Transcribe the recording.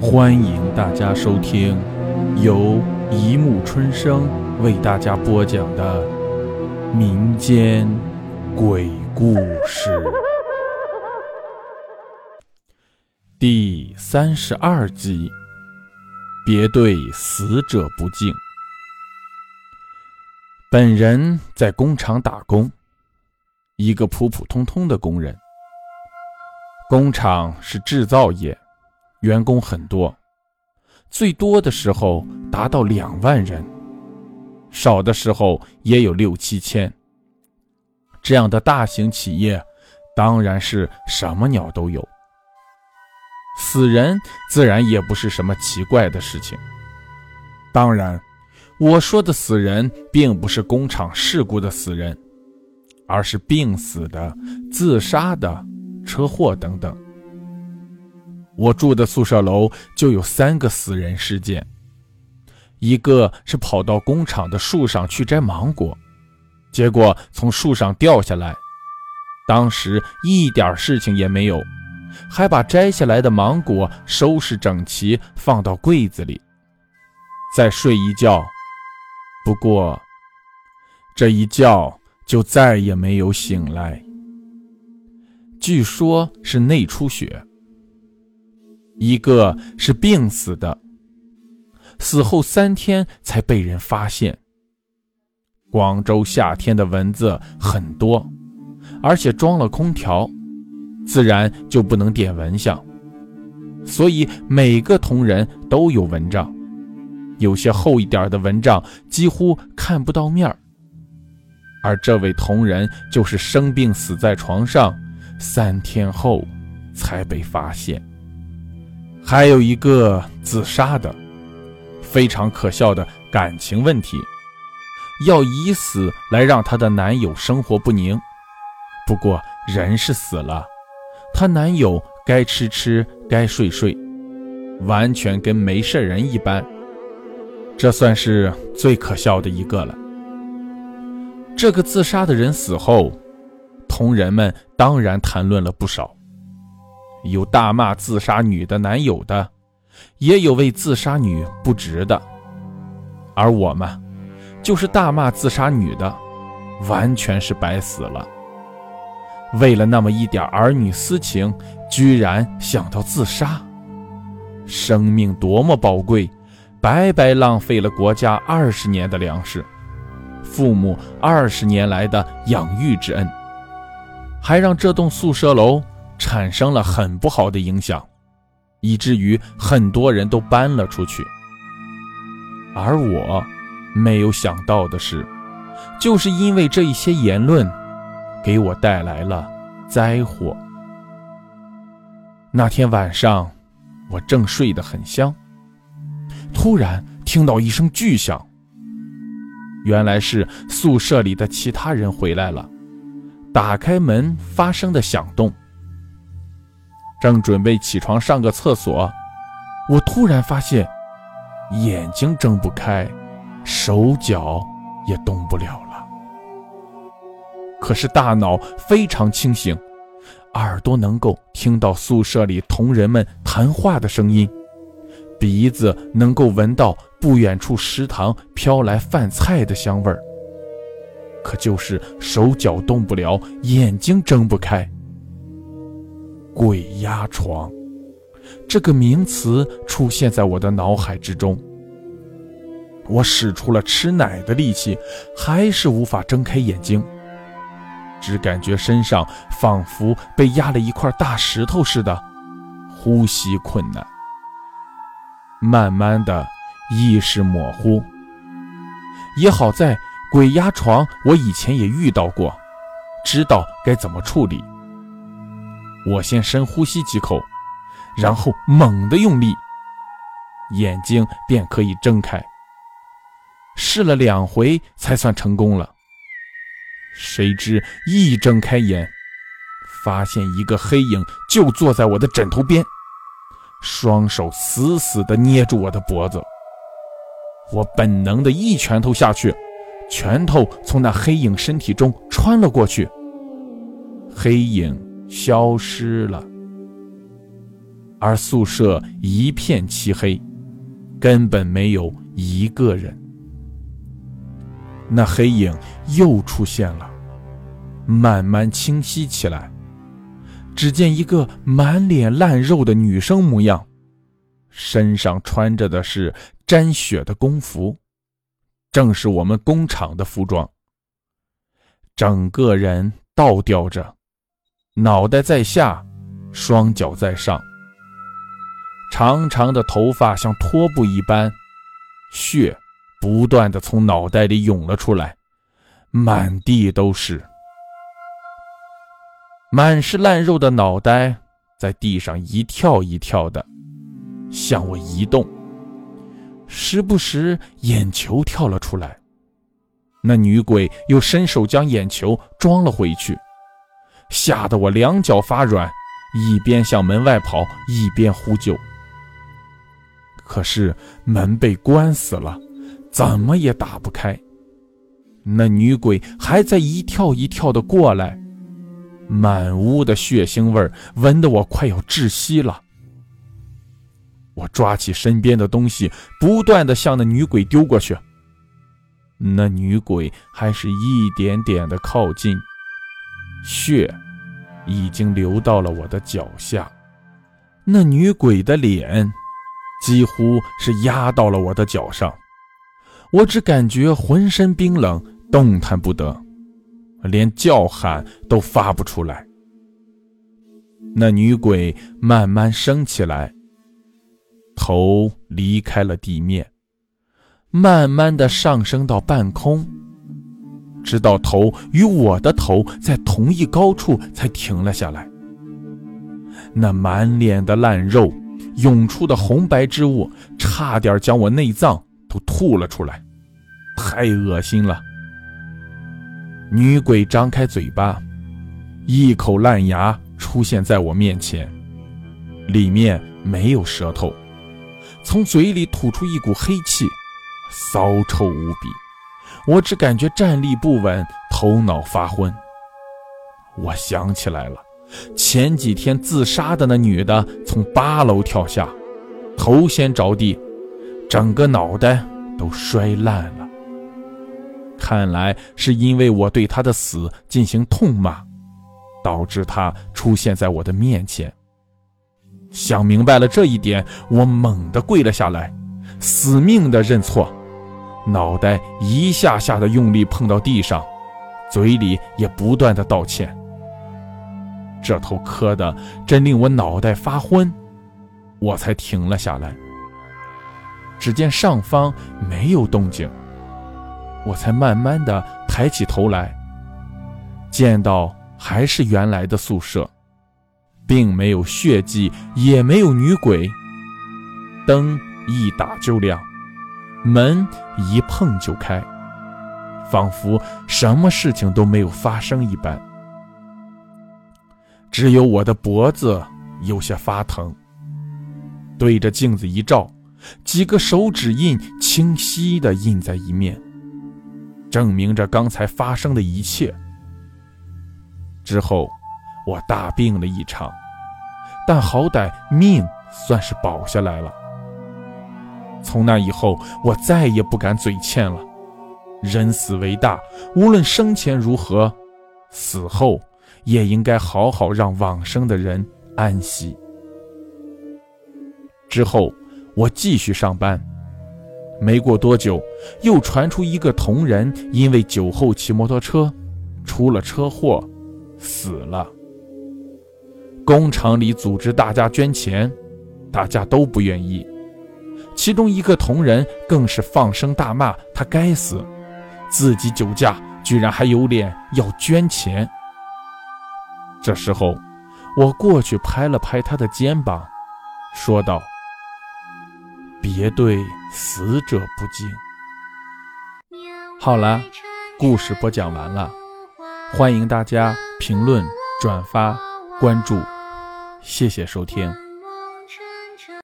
欢迎大家收听由一木春生为大家播讲的民间鬼故事第三十二集。别对死者不敬。本人在工厂打工，一个普普通通的工人。工厂是制造业，员工很多，最多的时候达到两万人，少的时候也有六七千。这样的大型企业，当然是什么鸟都有。死人自然也不是什么奇怪的事情。当然，我说的死人并不是工厂事故的死人，而是病死的、自杀的、车祸等等。我住的宿舍楼就有三个死人事件，一个是跑到工厂的树上去摘芒果，结果从树上掉下来，当时一点事情也没有。还把摘下来的芒果收拾整齐，放到柜子里，再睡一觉。不过，这一觉就再也没有醒来。据说是内出血。一个是病死的，死后三天才被人发现。广州夏天的蚊子很多，而且装了空调。自然就不能点蚊香，所以每个同仁都有蚊帐，有些厚一点的蚊帐几乎看不到面儿。而这位同仁就是生病死在床上，三天后才被发现。还有一个自杀的，非常可笑的感情问题，要以死来让她的男友生活不宁。不过人是死了。她男友该吃吃，该睡睡，完全跟没事人一般。这算是最可笑的一个了。这个自杀的人死后，同人们当然谈论了不少，有大骂自杀女的男友的，也有为自杀女不值的。而我们，就是大骂自杀女的，完全是白死了。为了那么一点儿女私情，居然想到自杀，生命多么宝贵，白白浪费了国家二十年的粮食，父母二十年来的养育之恩，还让这栋宿舍楼产生了很不好的影响，以至于很多人都搬了出去。而我没有想到的是，就是因为这一些言论。给我带来了灾祸。那天晚上，我正睡得很香，突然听到一声巨响。原来是宿舍里的其他人回来了，打开门发生的响动。正准备起床上个厕所，我突然发现眼睛睁不开，手脚也动不了了。可是大脑非常清醒，耳朵能够听到宿舍里同人们谈话的声音，鼻子能够闻到不远处食堂飘来饭菜的香味儿。可就是手脚动不了，眼睛睁不开。鬼压床，这个名词出现在我的脑海之中。我使出了吃奶的力气，还是无法睁开眼睛。只感觉身上仿佛被压了一块大石头似的，呼吸困难。慢慢的，意识模糊。也好在鬼压床，我以前也遇到过，知道该怎么处理。我先深呼吸几口，然后猛地用力，眼睛便可以睁开。试了两回，才算成功了。谁知一睁开眼，发现一个黑影就坐在我的枕头边，双手死死地捏住我的脖子。我本能的一拳头下去，拳头从那黑影身体中穿了过去，黑影消失了。而宿舍一片漆黑，根本没有一个人。那黑影又出现了，慢慢清晰起来。只见一个满脸烂肉的女生模样，身上穿着的是沾血的工服，正是我们工厂的服装。整个人倒吊着，脑袋在下，双脚在上。长长的头发像拖布一般，血不断的从脑袋里涌了出来，满地都是。满是烂肉的脑袋在地上一跳一跳的，向我移动，时不时眼球跳了出来。那女鬼又伸手将眼球装了回去，吓得我两脚发软，一边向门外跑，一边呼救。可是门被关死了，怎么也打不开。那女鬼还在一跳一跳的过来，满屋的血腥味闻得我快要窒息了。我抓起身边的东西，不断的向那女鬼丢过去。那女鬼还是一点点的靠近，血已经流到了我的脚下。那女鬼的脸。几乎是压到了我的脚上，我只感觉浑身冰冷，动弹不得，连叫喊都发不出来。那女鬼慢慢升起来，头离开了地面，慢慢的上升到半空，直到头与我的头在同一高处才停了下来。那满脸的烂肉。涌出的红白之物，差点将我内脏都吐了出来，太恶心了。女鬼张开嘴巴，一口烂牙出现在我面前，里面没有舌头，从嘴里吐出一股黑气，骚臭无比。我只感觉站立不稳，头脑发昏。我想起来了。前几天自杀的那女的从八楼跳下，头先着地，整个脑袋都摔烂了。看来是因为我对她的死进行痛骂，导致她出现在我的面前。想明白了这一点，我猛地跪了下来，死命的认错，脑袋一下下的用力碰到地上，嘴里也不断的道歉。这头磕的真令我脑袋发昏，我才停了下来。只见上方没有动静，我才慢慢的抬起头来，见到还是原来的宿舍，并没有血迹，也没有女鬼。灯一打就亮，门一碰就开，仿佛什么事情都没有发生一般。只有我的脖子有些发疼，对着镜子一照，几个手指印清晰地印在一面，证明着刚才发生的一切。之后，我大病了一场，但好歹命算是保下来了。从那以后，我再也不敢嘴欠了。人死为大，无论生前如何，死后。也应该好好让往生的人安息。之后，我继续上班。没过多久，又传出一个同仁因为酒后骑摩托车，出了车祸，死了。工厂里组织大家捐钱，大家都不愿意。其中一个同仁更是放声大骂他该死，自己酒驾居然还有脸要捐钱。这时候，我过去拍了拍他的肩膀，说道：“别对死者不敬。”好了，故事播讲完了，欢迎大家评论、转发、关注，谢谢收听。